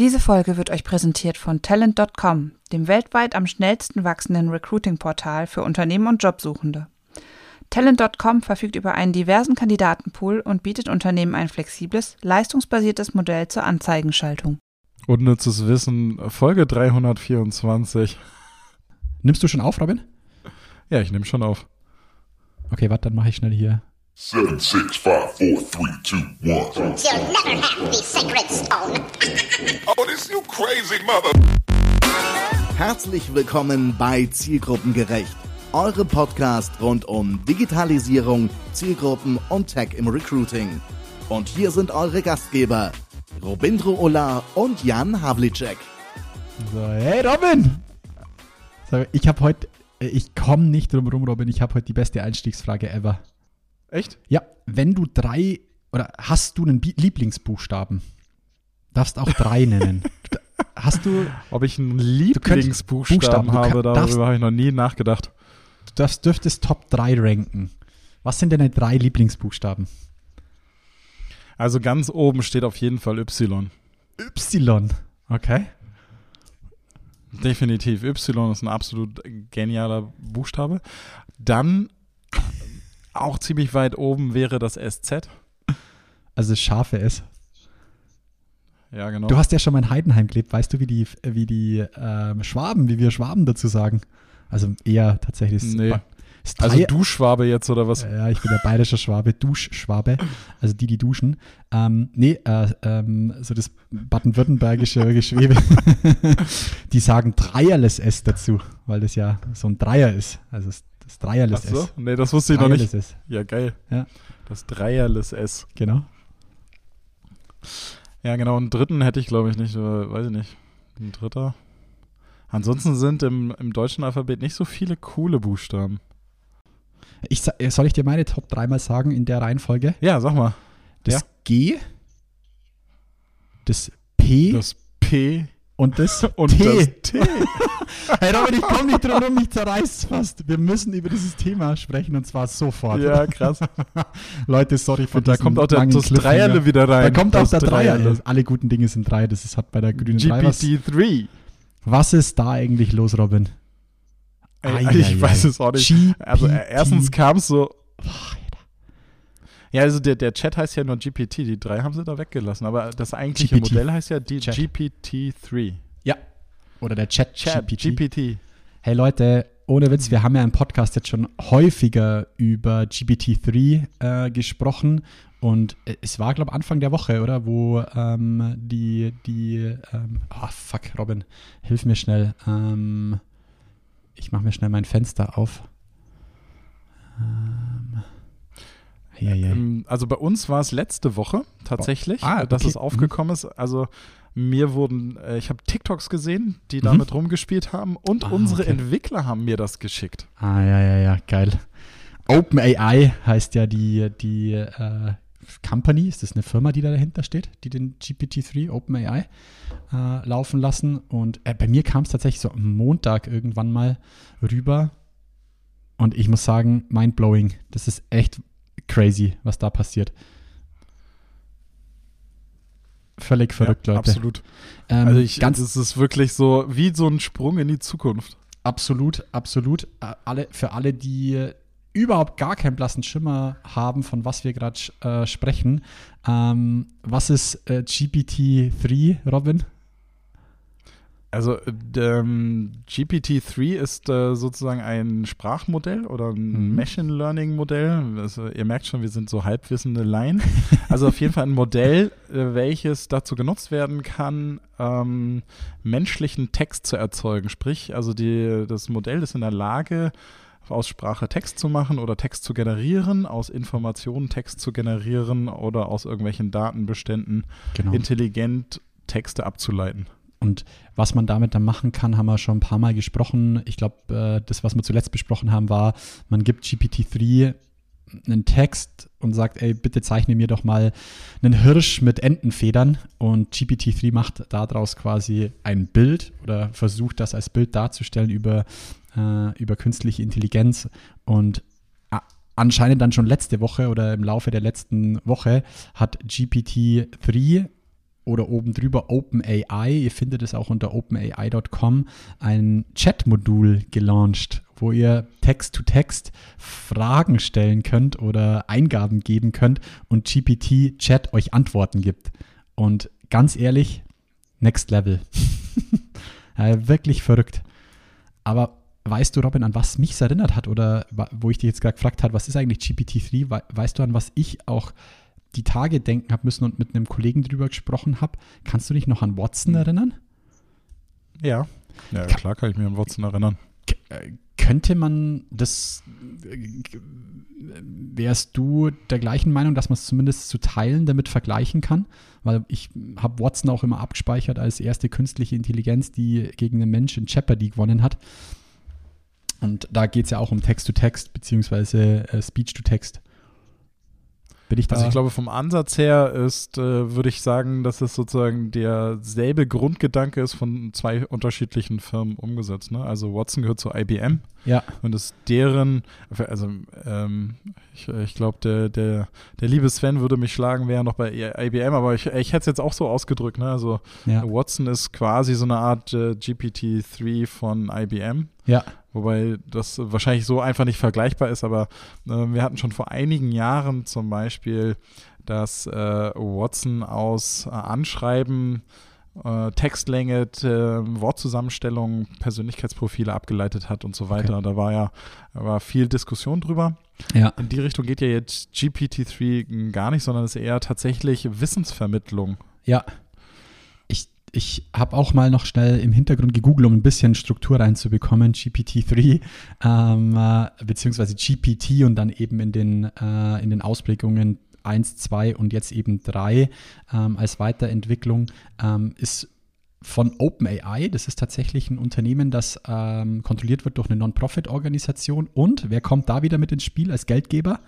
Diese Folge wird euch präsentiert von Talent.com, dem weltweit am schnellsten wachsenden Recruiting-Portal für Unternehmen und Jobsuchende. Talent.com verfügt über einen diversen Kandidatenpool und bietet Unternehmen ein flexibles, leistungsbasiertes Modell zur Anzeigenschaltung. Unnützes Wissen, Folge 324. Nimmst du schon auf, Robin? Ja, ich nehme schon auf. Okay, warte, dann mache ich schnell hier. Seven, six, five, four, three, two, one. You'll never have the sacred stone. Oh, this you crazy mother. Herzlich willkommen bei Zielgruppengerecht, eurem Podcast rund um Digitalisierung, Zielgruppen und Tech im Recruiting. Und hier sind eure Gastgeber, Robindro Ola und Jan Havlicek. So, hey Robin! So, ich habe heute, ich komme nicht drum rum, Robin, ich habe heute die beste Einstiegsfrage ever. Echt? Ja, wenn du drei, oder hast du einen Lieblingsbuchstaben? Darfst auch drei nennen. Hast du, Ob ich einen Lieblingsbuchstaben habe, darüber darfst- habe ich noch nie nachgedacht. du darfst, dürftest Top 3 ranken. Was sind deine drei Lieblingsbuchstaben? Also ganz oben steht auf jeden Fall Y. Y. Okay. Definitiv. Y ist ein absolut genialer Buchstabe. Dann auch ziemlich weit oben wäre das SZ. Also scharfe S. Ja, genau. Du hast ja schon mal in Heidenheim gelebt. Weißt du, wie die, wie die ähm, Schwaben, wie wir Schwaben dazu sagen? Also eher tatsächlich. Nee. ist also drei- du Schwabe jetzt oder was? Ja, ich bin der bayerische Schwabe, Duschschwabe, also die, die duschen. Ähm, nee, äh, ähm, so das baden-württembergische Geschwebe, die sagen Dreierles S dazu, weil das ja so ein Dreier ist. Also das, das Ach Dreierles so? S. Nee, das wusste ich noch nicht. S, Ja, geil. Ja. Das Dreierles S. genau. Ja, genau. Einen dritten hätte ich, glaube ich, nicht. Weiß ich nicht. Ein dritter. Ansonsten sind im, im deutschen Alphabet nicht so viele coole Buchstaben. Ich, soll ich dir meine Top 3 mal sagen in der Reihenfolge? Ja, sag mal. Das Ja. G, das P Das P und das und T. das T. Hey Robin, ich komme nicht drum rum, mich zerreißt fast. Wir müssen über dieses Thema sprechen und zwar sofort. ja, krass. Leute, sorry für da kommt auch der, das. Dreierle wieder rein. Da kommt auch das der Dreier. Dreierle. Alle guten Dinge sind drei. Das ist, hat bei der grünen Drei was. GPT-3. Was ist da eigentlich los, Robin? Ey, Ei, ich ei, weiß ei. es auch nicht. GPT. Also erstens kam es so. Ja, also der, der Chat heißt ja nur GPT, die drei haben sie da weggelassen, aber das eigentliche GPT. Modell heißt ja die Chat. GPT-3. Ja. Oder der Chat, Chat, GPT. GPT. Hey Leute, ohne Witz, wir haben ja im Podcast jetzt schon häufiger über GPT-3 äh, gesprochen und äh, es war, glaube ich, Anfang der Woche, oder? Wo ähm, die, die, ähm, oh fuck, Robin, hilf mir schnell. Ähm, ich mache mir schnell mein Fenster auf. Ähm, ja, ja. Ähm, Also bei uns war es letzte Woche tatsächlich, Ah, äh, dass okay. es aufgekommen ist. Also mir wurden, äh, ich habe TikToks gesehen, die damit rumgespielt haben und Ah, unsere okay. Entwickler haben mir das geschickt. Ah, ja, ja, ja, geil. OpenAI heißt ja die, die äh, Company, ist das eine Firma, die da dahinter steht, die den GPT-3 OpenAI äh, laufen lassen. Und äh, bei mir kam es tatsächlich so am Montag irgendwann mal rüber. Und ich muss sagen, mindblowing. Das ist echt crazy, was da passiert. Völlig verrückt, ja, Leute. Absolut. Ähm, also ich, ganz das ist wirklich so wie so ein Sprung in die Zukunft. Absolut, absolut. Äh, Alle, für alle, die überhaupt gar keinen blassen Schimmer haben, von was wir gerade äh, sprechen. Ähm, was ist äh, GPT-3, Robin? Also äh, ähm, GPT-3 ist äh, sozusagen ein Sprachmodell oder ein Mhm. Machine Learning Modell. Also, ihr merkt schon, wir sind so halbwissende Laien. Also auf jeden Fall ein Modell, äh, welches dazu genutzt werden kann, ähm, menschlichen Text zu erzeugen. Sprich, also die, das Modell ist in der Lage, aus Sprache Text zu machen oder Text zu generieren, aus Informationen Text zu generieren oder aus irgendwelchen Datenbeständen Genau. intelligent Texte abzuleiten. Und was man damit dann machen kann, haben wir schon ein paar Mal gesprochen. Ich glaube, äh, das, was wir zuletzt besprochen haben, war, man gibt GPT-3 einen Text und sagt, ey, bitte zeichne mir doch mal einen Hirsch mit Entenfedern und GPT-3 macht daraus quasi ein Bild oder versucht das als Bild darzustellen über, äh, über künstliche Intelligenz und a- anscheinend dann schon letzte Woche oder im Laufe der letzten Woche hat GPT-3 oder oben drüber OpenAI, ihr findet es auch unter openai.com, ein Chat-Modul gelauncht, wo ihr Text-to-Text Fragen stellen könnt oder Eingaben geben könnt und GPT-Chat euch Antworten gibt. Und ganz ehrlich, next level. ja, wirklich verrückt. Aber weißt du, Robin, an was mich erinnert hat oder wo ich dich jetzt gerade gefragt habe, was ist eigentlich GPT-3? Weißt du, an was ich auch die Tage denken habe müssen und mit einem Kollegen drüber gesprochen habe? Kannst du dich noch an Watson hm. erinnern? Ja. Ja, klar kann ich mich an Watson erinnern. Äh, könnte man das, wärst du der gleichen Meinung, dass man es zumindest zu Teilen damit vergleichen kann? Weil ich habe Watson auch immer abgespeichert als erste künstliche Intelligenz, die gegen einen Mensch in Jeopardy gewonnen hat. Und da geht es ja auch um Text-to-Text beziehungsweise äh, Speech-to-Text. Bin ich da? Also ich glaube, vom Ansatz her ist, äh, würde ich sagen, dass es sozusagen derselbe Grundgedanke ist von zwei unterschiedlichen Firmen umgesetzt. Ne? Also Watson gehört zu IBM. Ja. Und ist deren, also ähm, ich, ich glaube, der, der, der liebe Sven würde mich schlagen, wäre noch bei IBM, aber ich, ich hätte es jetzt auch so ausgedrückt. Ne? Also ja. Watson ist quasi so eine Art äh, GPT-3 von IBM. Ja. Wobei das wahrscheinlich so einfach nicht vergleichbar ist, aber äh, wir hatten schon vor einigen Jahren zum Beispiel, dass äh, Watson aus äh, Anschreiben äh, Textlänge, äh, Wortzusammenstellung, Persönlichkeitsprofile abgeleitet hat und so weiter. Okay. Da war ja war viel Diskussion drüber. Ja. In die Richtung geht ja jetzt GPT-3 gar nicht, sondern es ist eher tatsächlich Wissensvermittlung. Ja ich habe auch mal noch schnell im Hintergrund gegoogelt, um ein bisschen Struktur reinzubekommen, GPT-3, ähm, äh, beziehungsweise GPT und dann eben in den, äh, in den Ausprägungen 1, 2 und jetzt eben 3 ähm, als Weiterentwicklung ähm, ist von OpenAI. Das ist tatsächlich ein Unternehmen, das ähm, kontrolliert wird durch eine Non-Profit-Organisation. Und wer kommt da wieder mit ins Spiel als Geldgeber?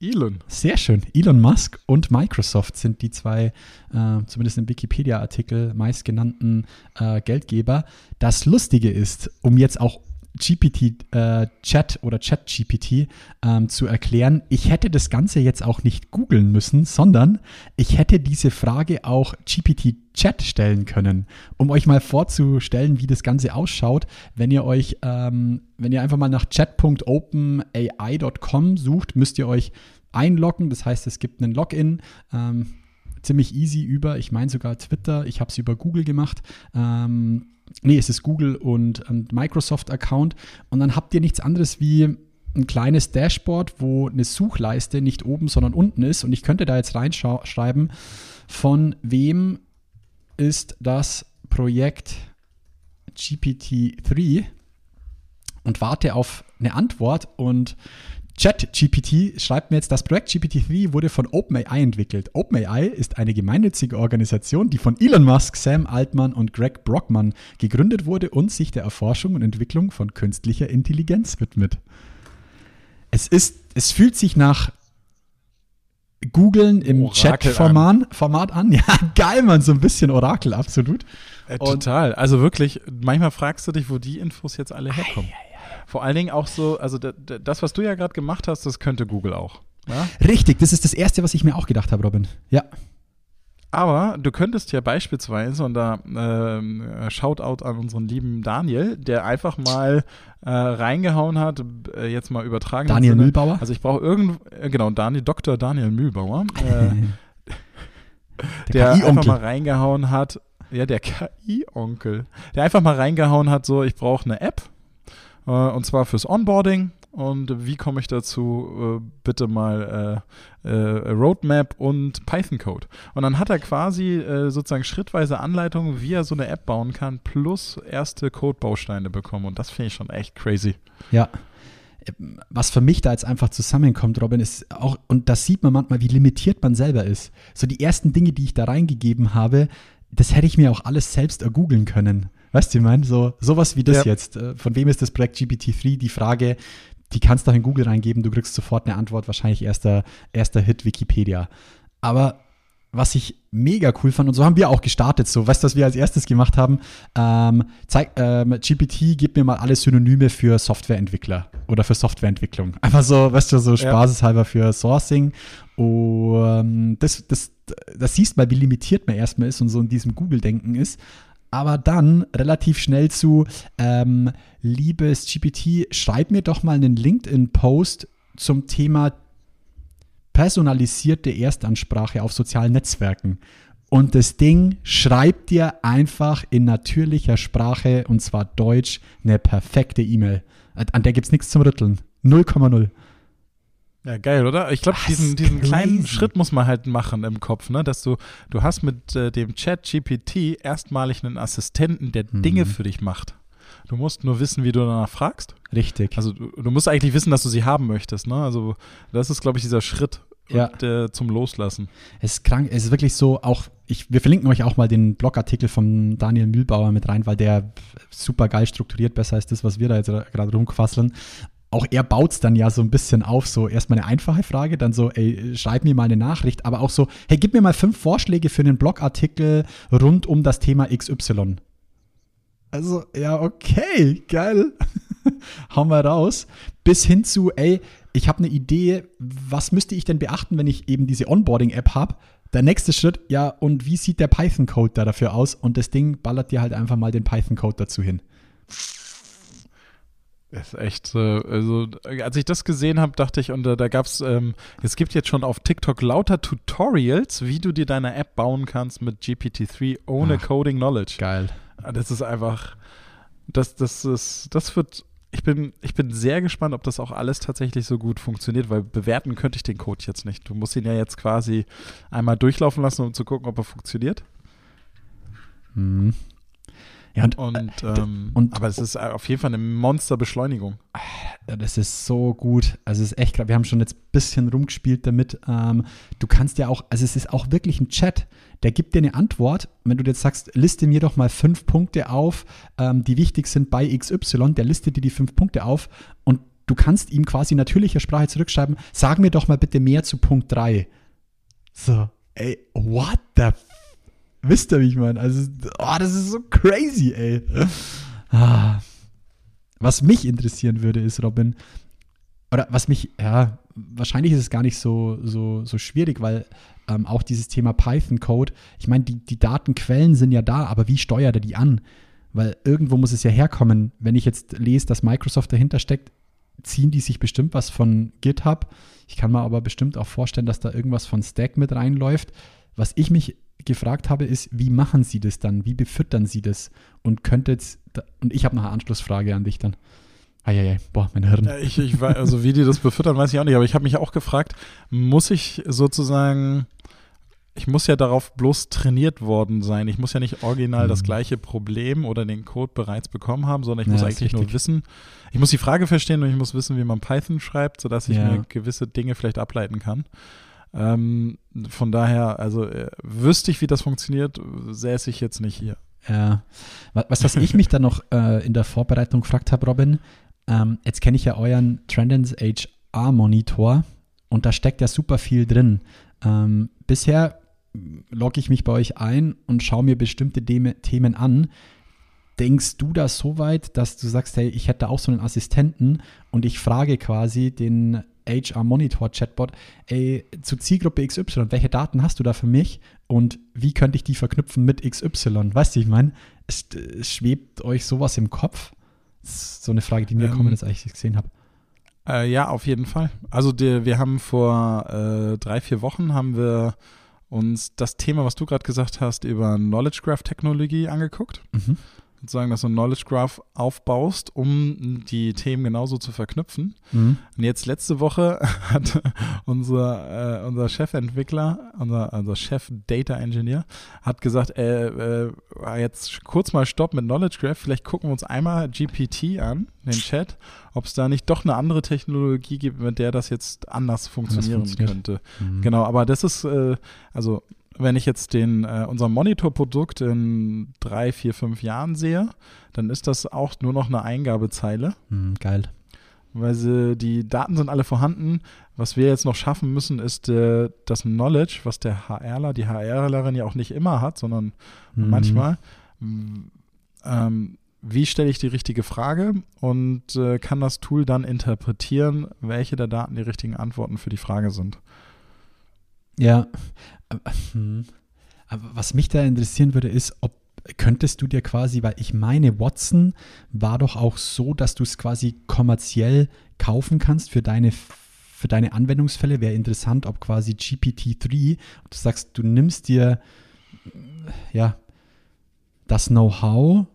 Elon. Sehr schön. Elon Musk und Microsoft sind die zwei, äh, zumindest im Wikipedia-Artikel, meistgenannten äh, Geldgeber. Das Lustige ist, um jetzt auch GPT-Chat äh, oder Chat-GPT ähm, zu erklären. Ich hätte das Ganze jetzt auch nicht googeln müssen, sondern ich hätte diese Frage auch GPT-Chat stellen können, um euch mal vorzustellen, wie das Ganze ausschaut, wenn ihr euch, ähm, wenn ihr einfach mal nach chat.openai.com sucht, müsst ihr euch einloggen. Das heißt, es gibt einen Login. Ähm, ziemlich easy über, ich meine sogar Twitter, ich habe es über Google gemacht. Ähm, nee, es ist Google und, und Microsoft-Account. Und dann habt ihr nichts anderes wie ein kleines Dashboard, wo eine Suchleiste nicht oben, sondern unten ist. Und ich könnte da jetzt reinschreiben, von wem ist das Projekt GPT-3 und warte auf eine Antwort. Und ChatGPT schreibt mir jetzt, das Projekt GPT-3 wurde von OpenAI entwickelt. OpenAI ist eine gemeinnützige Organisation, die von Elon Musk, Sam Altman und Greg Brockman gegründet wurde und sich der Erforschung und Entwicklung von künstlicher Intelligenz widmet. Es ist, es fühlt sich nach Googeln im Chat-Format an. an. Ja, geil, man, so ein bisschen Orakel, absolut. Äh, total. Also wirklich, manchmal fragst du dich, wo die Infos jetzt alle herkommen. Ei, ei, vor allen Dingen auch so, also das, was du ja gerade gemacht hast, das könnte Google auch. Ja? Richtig, das ist das Erste, was ich mir auch gedacht habe, Robin. Ja. Aber du könntest ja beispielsweise, und da äh, Shoutout an unseren lieben Daniel, der einfach mal äh, reingehauen hat, äh, jetzt mal übertragen. Daniel Sinne. Mühlbauer? Also ich brauche irgend, äh, genau, Daniel, Dr. Daniel Mühlbauer, äh, der, der einfach mal reingehauen hat, ja, der KI-Onkel, der einfach mal reingehauen hat, so, ich brauche eine App, und zwar fürs Onboarding. Und wie komme ich dazu? Äh, bitte mal äh, äh, Roadmap und Python-Code. Und dann hat er quasi äh, sozusagen schrittweise Anleitungen, wie er so eine App bauen kann, plus erste Code-Bausteine bekommen. Und das finde ich schon echt crazy. Ja was für mich da jetzt einfach zusammenkommt, Robin, ist auch, und das sieht man manchmal, wie limitiert man selber ist. So die ersten Dinge, die ich da reingegeben habe, das hätte ich mir auch alles selbst ergoogeln können. Weißt du, ich meine, so, sowas wie das ja. jetzt. Äh, von wem ist das Projekt GPT-3? Die Frage, die kannst du auch in Google reingeben, du kriegst sofort eine Antwort, wahrscheinlich erster, erster Hit Wikipedia. Aber was ich mega cool fand, und so haben wir auch gestartet, so, weißt du, was wir als erstes gemacht haben? Ähm, zeig, ähm, GPT, gib mir mal alle Synonyme für Softwareentwickler oder für Softwareentwicklung. Einfach so, weißt du, so spaßeshalber für Sourcing. Und das, das, das siehst mal, wie limitiert man erstmal ist und so in diesem Google-Denken ist. Aber dann relativ schnell zu, ähm, liebes GPT, schreib mir doch mal einen LinkedIn-Post zum Thema personalisierte Erstansprache auf sozialen Netzwerken. Und das Ding schreibt dir einfach in natürlicher Sprache, und zwar Deutsch, eine perfekte E-Mail. An der gibt es nichts zum Rütteln. 0,0. Ja, geil, oder? Ich glaube, diesen, ist diesen kleinen Schritt muss man halt machen im Kopf, ne? Dass du, du hast mit äh, dem Chat GPT erstmalig einen Assistenten, der Mhm. Dinge für dich macht. Du musst nur wissen, wie du danach fragst. Richtig. Also du, du musst eigentlich wissen, dass du sie haben möchtest, ne? Also das ist, glaube ich, dieser Schritt Ja. und, äh, zum Loslassen. Es ist krank, es ist wirklich so, auch, ich, wir verlinken euch auch mal den Blogartikel von Daniel Mühlbauer mit rein, weil der super geil strukturiert, besser als das, was wir da jetzt gerade rumquasseln. Auch er baut es dann ja so ein bisschen auf, so erstmal eine einfache Frage, dann so, ey, schreib mir mal eine Nachricht, aber auch so, hey, gib mir mal fünf Vorschläge für einen Blogartikel rund um das Thema XY. Also, ja, okay, geil. Hauen wir raus. Bis hin zu, ey, ich habe eine Idee, was müsste ich denn beachten, wenn ich eben diese Onboarding-App habe? Der nächste Schritt, ja, und wie sieht der Python-Code da dafür aus? Und das Ding ballert dir halt einfach mal den Python-Code dazu hin. Das ist echt, also als ich das gesehen habe, dachte ich, und äh, da gab es, ähm, es gibt jetzt schon auf TikTok lauter Tutorials, wie du dir deine App bauen kannst mit GPT-3 ohne Ach. Coding Knowledge. Geil. Ah, Das ist einfach, das, das ist, das wird, ich bin, ich bin sehr gespannt, ob das auch alles tatsächlich so gut funktioniert, weil bewerten könnte ich den Code jetzt nicht. Du musst ihn ja jetzt quasi einmal durchlaufen lassen, um zu gucken, ob er funktioniert. Mhm. Ja, und, Und, ähm, und- aber es ist auf jeden Fall eine Monsterbeschleunigung. Ja, Das ist so gut. Also es ist echt, wir haben schon jetzt ein bisschen rumgespielt damit. Ähm, du kannst ja auch, also es ist auch wirklich ein Chat, der gibt dir eine Antwort. Wenn du jetzt sagst, liste mir doch mal fünf Punkte auf, ähm, die wichtig sind bei XY, der listet dir die fünf Punkte auf und du kannst ihm quasi in natürlicher Sprache zurückschreiben, sag mir doch mal bitte mehr zu Punkt 3. So, ey, what the f Wisst ihr, wie ich meine? Also, oh, das ist so crazy, ey. Ah. Was mich interessieren würde, ist, Robin, oder was mich, ja, wahrscheinlich ist es gar nicht so, so, so schwierig, weil ähm, auch dieses Thema Python-Code, ich meine, die, die Datenquellen sind ja da, aber wie steuert er die an? Weil irgendwo muss es ja herkommen. Wenn ich jetzt lese, dass Microsoft dahinter steckt, ziehen die sich bestimmt was von GitHub. Ich kann mir aber bestimmt auch vorstellen, dass da irgendwas von Stack mit reinläuft. Was ich mich gefragt habe, ist, wie machen sie das dann? Wie befüttern sie das? Und könnte jetzt, und ich habe noch eine Anschlussfrage an dich dann. Eieiei, boah, mein Hirn. Ja, ich, ich weiß, also wie die das befüttern, weiß ich auch nicht, aber ich habe mich auch gefragt, muss ich sozusagen, ich muss ja darauf bloß trainiert worden sein. Ich muss ja nicht original das Mhm. gleiche Problem oder den Code bereits bekommen haben, sondern ich Ja, muss eigentlich nur wissen, ich muss die Frage verstehen und ich muss wissen, wie man Python schreibt, sodass ich Ja. mir gewisse Dinge vielleicht ableiten kann. Ähm, von daher, also äh, wüsste ich, wie das funktioniert, säße ich jetzt nicht hier. Ja. Wa- Was, was ich mich dann noch äh, in der Vorbereitung gefragt habe, Robin, ähm, jetzt kenne ich ja euren Trendens HR-Monitor und da steckt ja super viel drin. Ähm, bisher logge ich mich bei euch ein und schaue mir bestimmte Deme- Themen an. Denkst du das so weit, dass du sagst, hey, ich hätte auch so einen Assistenten und ich frage quasi den HR Monitor Chatbot, ey, zu Zielgruppe XY, welche Daten hast du da für mich und wie könnte ich die verknüpfen mit XY? Weißt du, ich meine, schwebt euch sowas im Kopf? Das ist so eine Frage, die mir Ähm, kommen, ist, als ich es gesehen habe. Äh, ja, auf jeden Fall. Also der, wir haben vor äh, drei, vier Wochen haben wir uns das Thema, was du gerade gesagt hast, über Knowledge Graph Technologie angeguckt. Mhm. Sozusagen, dass du ein Knowledge Graph aufbaust, um die Themen genauso zu verknüpfen. Mhm. Und jetzt letzte Woche hat unser, äh, unser Chefentwickler, unser, unser Chef Data Engineer, hat gesagt, äh, äh, jetzt kurz mal Stopp mit Knowledge Graph, vielleicht gucken wir uns einmal GPT an, den Chat, ob es da nicht doch eine andere Technologie gibt, mit der das jetzt anders funktionieren könnte. Mhm. Genau, aber das ist, äh, also wenn ich jetzt den, äh, unser Monitorprodukt in drei, vier, fünf Jahren sehe, dann ist das auch nur noch eine Eingabezeile. Mhm, geil. weil sie, die Daten sind alle vorhanden. Was wir jetzt noch schaffen müssen, ist äh, das Knowledge, was der HRler, die HRlerin ja auch nicht immer hat, sondern Mhm. manchmal. Ähm, wie stelle ich die richtige Frage und äh, kann das Tool dann interpretieren, welche der Daten die richtigen Antworten für die Frage sind? Ja. Hm. Aber was mich da interessieren würde, ist, ob könntest du dir quasi, weil ich meine, Watson war doch auch so, dass du es quasi kommerziell kaufen kannst für deine für deine Anwendungsfälle. Wäre interessant, ob quasi GPT-3, du sagst, du nimmst dir ja das Know-how,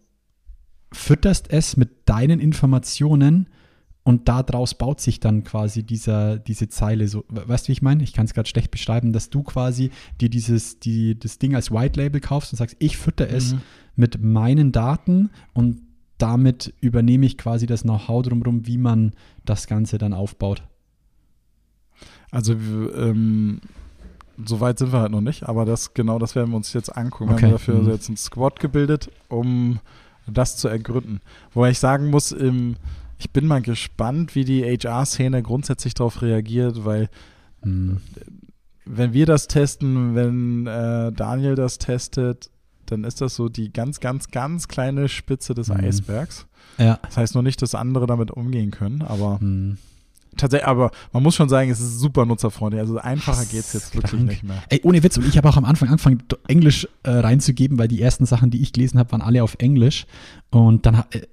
fütterst es mit deinen Informationen und daraus baut sich dann quasi dieser, diese Zeile so. Weißt du, wie ich meine? Ich kann es gerade schlecht beschreiben, dass du quasi dir dieses, die, das Ding als White Label kaufst und sagst, ich fütter es Mhm. mit meinen Daten und damit übernehme ich quasi das Know-how drumherum, wie man das Ganze dann aufbaut. Also ähm, so weit sind wir halt noch nicht, aber das genau das werden wir uns jetzt angucken. Wir Okay. haben dafür Mhm. jetzt einen Squad gebildet, um das zu ergründen. Wobei ich sagen muss, im, ich bin mal gespannt, wie die HR-Szene grundsätzlich darauf reagiert, weil Hm. wenn wir das testen, wenn äh, Daniel das testet, dann ist das so die ganz, ganz, ganz kleine Spitze des Mhm. Eisbergs. Ja. Das heißt noch nicht, dass andere damit umgehen können, aber Hm. Tatsächlich, aber man muss schon sagen, es ist super nutzerfreundlich. Also einfacher geht es jetzt wirklich Krank. nicht mehr. Ey, ohne Witz. Und ich habe auch am Anfang angefangen, Englisch äh, reinzugeben, weil die ersten Sachen, die ich gelesen habe, waren alle auf Englisch. Und dann, äh, äh,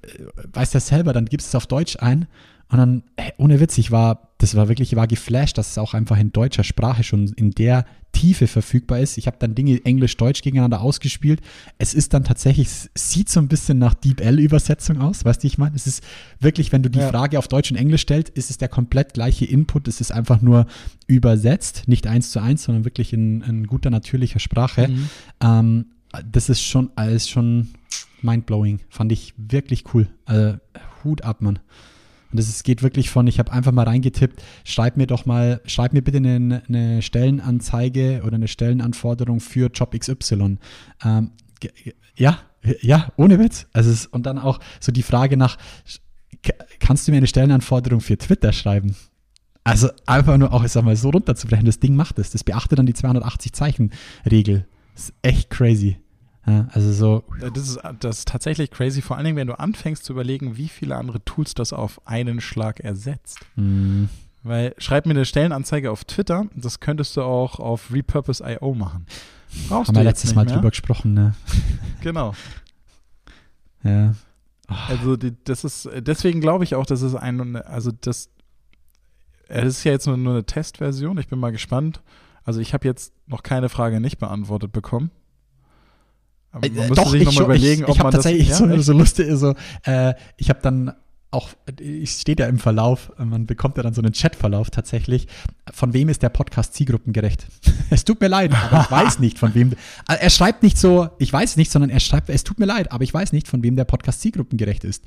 weißt du ja selber, dann gibst du es auf Deutsch ein. Und dann, ey, ohne Witz, ich war, das war wirklich, ich war geflasht, dass es auch einfach in deutscher Sprache schon in der Tiefe verfügbar ist. Ich habe dann Dinge Englisch-Deutsch gegeneinander ausgespielt. Es ist dann tatsächlich, es sieht so ein bisschen nach DeepL-Übersetzung aus, weißt du, ich meine? Es ist wirklich, wenn du die Ja. Frage auf Deutsch und Englisch stellst, ist es der komplett gleiche Input. Es ist einfach nur übersetzt, nicht eins zu eins, sondern wirklich in, in guter, natürlicher Sprache. Mhm. Ähm, das ist schon alles schon mindblowing. Fand ich wirklich cool. Also, Hut ab, Mann. Und ist, geht wirklich von, ich habe einfach mal reingetippt, schreib mir doch mal, schreib mir bitte eine, eine Stellenanzeige oder eine Stellenanforderung für Job XY. Ähm, ja, ja, ohne Witz. Also es, und dann auch so die Frage nach, kannst du mir eine Stellenanforderung für Twitter schreiben? Also einfach nur auch, ich sag mal, so runterzubrechen, das Ding macht es. Das beachtet dann die 280-Zeichen-Regel. Das ist echt crazy. Ja, also so, Äh, Das ist, das ist tatsächlich crazy, vor allen Dingen, wenn du anfängst zu überlegen, wie viele andere Tools das auf einen Schlag ersetzt. mh, Weil schreib mir eine Stellenanzeige auf Twitter, das könntest du auch auf Repurpose.io machen. Brauchst haben wir letztes Mal mehr. drüber gesprochen, ne? Genau. Ja. Also die, das ist, deswegen glaube ich auch, dass es ein, also das, es ist ja jetzt nur, nur eine Testversion, ich bin mal gespannt. Also ich habe jetzt noch keine Frage nicht beantwortet bekommen. Aber man Äh, müsste doch, sich ich, nochmal überlegen, ich, ob ich man das, tatsächlich ja, so, so lustig, so, äh, ich habe dann auch, ich steht ja im Verlauf, man bekommt ja dann so einen Chatverlauf tatsächlich. Von wem ist der Podcast zielgruppengerecht? es tut mir leid, aber ich weiß nicht, von wem. Also Er schreibt nicht so, ich weiß nicht, sondern er schreibt, es tut mir leid, aber ich weiß nicht, von wem der Podcast zielgruppengerecht ist.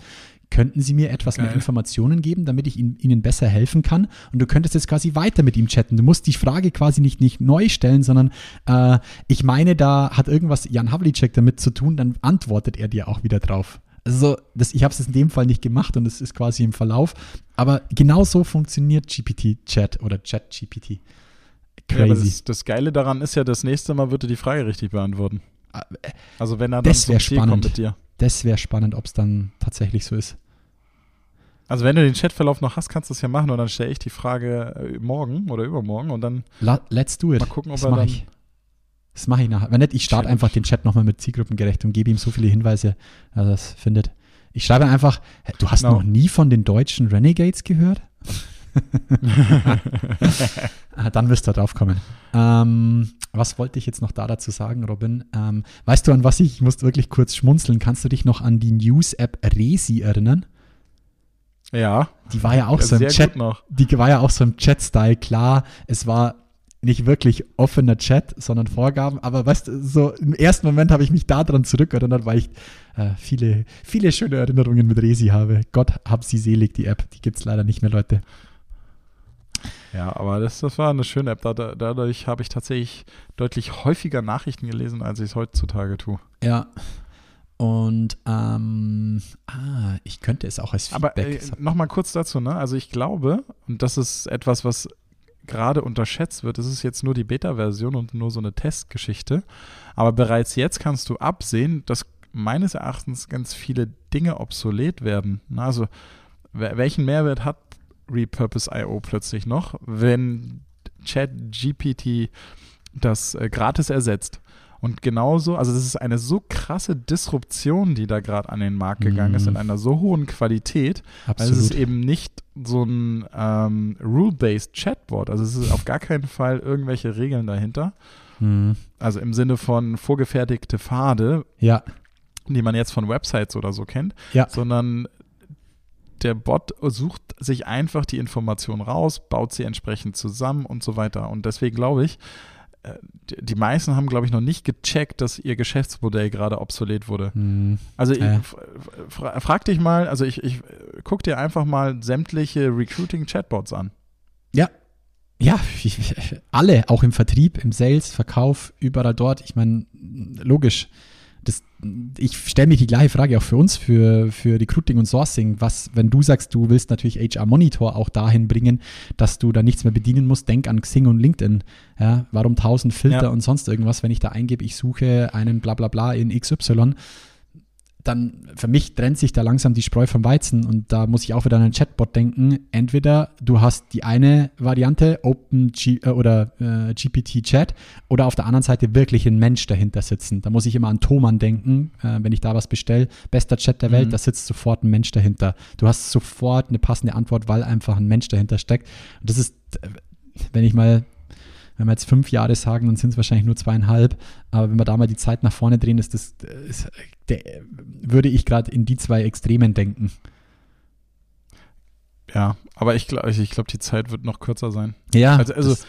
Könnten Sie mir etwas mehr Geil. Informationen geben, damit ich Ihnen, Ihnen besser helfen kann? Und du könntest jetzt quasi weiter mit ihm chatten. Du musst die Frage quasi nicht, nicht neu stellen, sondern äh, ich meine, da hat irgendwas Jan Havlicek damit zu tun, dann antwortet er dir auch wieder drauf. Also das, ich habe es in dem Fall nicht gemacht und es ist quasi im Verlauf. Aber genau so funktioniert GPT-Chat oder Chat-GPT. Ja, Crazy. das, das Geile daran ist ja, das nächste Mal wird er die Frage richtig beantworten. Ah, äh, Also wenn er dann Das zum Ziel kommt spannend. mit dir. Das wäre spannend, ob es dann tatsächlich so ist. Also wenn du den Chatverlauf noch hast, kannst du es ja machen und dann stelle ich die Frage äh, morgen oder übermorgen und dann La, let's do it. Mal gucken, ob das er mache dann- ich. Das mache ich nachher. Wenn nicht, ich starte einfach den Chat nochmal mit zielgruppengerecht und gebe ihm so viele Hinweise, dass er das findet. Ich schreibe einfach, du hast Genau. noch nie von den deutschen Renegades gehört? Dann wirst du drauf kommen. Ähm, was wollte ich jetzt noch da dazu sagen, Robin? Ähm, weißt du, an was ich, ich muss wirklich kurz schmunzeln, kannst du dich noch an die News-App Resi erinnern? ja, Die war ja auch so im Chat, die war ja auch so im Chat-Style, klar, es war nicht wirklich offener Chat, sondern Vorgaben, aber weißt du, so im ersten Moment habe ich mich daran zurückerinnert, weil ich äh, viele, viele schöne Erinnerungen mit Resi habe. Gott hab sie selig, die App, die gibt es leider nicht mehr, Leute. Ja, aber das, das war eine schöne App. Da, da, dadurch habe ich tatsächlich deutlich häufiger Nachrichten gelesen, als ich es heutzutage tue. Ja. Und ähm, ah, ich könnte es auch als Feedback. Aber äh, nochmal kurz dazu, ne? Also ich glaube, und das ist etwas, was gerade unterschätzt wird, das ist jetzt nur die Beta-Version und nur so eine Testgeschichte. Aber bereits jetzt kannst du absehen, dass meines Erachtens ganz viele Dinge obsolet werden. Also welchen Mehrwert hat Repurpose.io plötzlich noch, wenn ChatGPT das äh, gratis ersetzt? Und genauso, also das ist eine so krasse Disruption, die da gerade an den Markt gegangen Mhm. ist, in einer so hohen Qualität, weil es ist eben nicht so ein ähm, Rule-Based Chatbot. Also es ist auf gar keinen Fall irgendwelche Regeln dahinter. Mhm. Also im Sinne von vorgefertigte Pfade, Ja, die man jetzt von Websites oder so kennt, ja. sondern der Bot sucht sich einfach die Information raus, baut sie entsprechend zusammen und so weiter. Und deswegen glaube ich, äh, die- meisten haben, glaube ich, noch nicht gecheckt, dass ihr Geschäftsmodell gerade obsolet wurde. Mhm. Also ich, f- fra frag dich mal, also ich, ich guck dir einfach mal sämtliche Recruiting-Chatbots an. Ja. Ja, alle, auch im Vertrieb, im Sales, Verkauf, überall dort. Ich meine, logisch. Das, ich stelle mir die gleiche Frage auch für uns, für, für Recruiting und Sourcing. Was, wenn du sagst, du willst natürlich HR Monitor auch dahin bringen, dass du da nichts mehr bedienen musst, denk an Xing und LinkedIn. Ja, warum tausend Filter Ja. und sonst irgendwas, wenn ich da eingebe, ich suche einen Blablabla in XY, dann für mich trennt sich da langsam die Spreu vom Weizen und da muss ich auch wieder an einen Chatbot denken. Entweder du hast die eine Variante, Open G äh, oder äh, GPT Chat, oder auf der anderen Seite wirklich ein Mensch dahinter sitzen. Da muss ich immer an Thomann denken, äh, wenn ich da was bestelle. Bester Chat der Welt, Mhm. da sitzt sofort ein Mensch dahinter. Du hast sofort eine passende Antwort, weil einfach ein Mensch dahinter steckt. Und das ist, äh, wenn ich mal wenn wir jetzt fünf Jahre sagen, dann sind es wahrscheinlich nur zweieinhalb. Aber wenn wir da mal die Zeit nach vorne drehen, ist das, ist, der, würde ich gerade in die zwei Extremen denken. Ja, aber ich glaube, ich, ich glaub, die Zeit wird noch kürzer sein. Ja, Also, also das,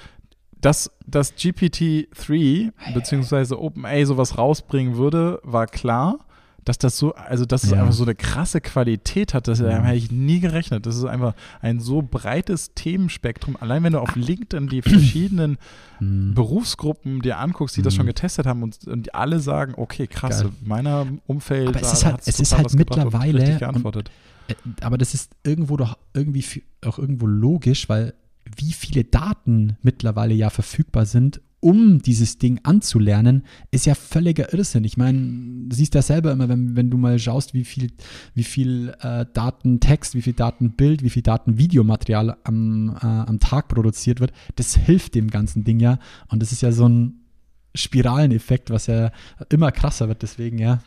dass, dass GPT-3 beziehungsweise OpenA sowas rausbringen würde, war klar. Dass das so, also dass es Ja. einfach so eine krasse Qualität hat, das Ja. hätte ich nie gerechnet. Das ist einfach ein so breites Themenspektrum. Allein wenn du auf LinkedIn die verschiedenen Hm. Berufsgruppen dir anguckst, die das Mhm. schon getestet haben und, und die alle sagen, okay, krass, Geil. in meiner Umfeld, Aber es ist halt- es ist halt mittlerweile richtig und- geantwortet. Äh, aber das ist irgendwo doch irgendwie auch irgendwo logisch, weil wie viele Daten mittlerweile ja verfügbar sind, um dieses Ding anzulernen, ist ja völliger Irrsinn. Ich meine, du siehst ja selber immer, wenn, wenn du mal schaust, wie viel, wie viel äh, Datentext, wie viel Datenbild, wie viel Datenvideomaterial am, äh, am Tag produziert wird, das hilft dem ganzen Ding ja. Und das ist ja so ein Spiraleneffekt, was ja immer krasser wird. Deswegen ja,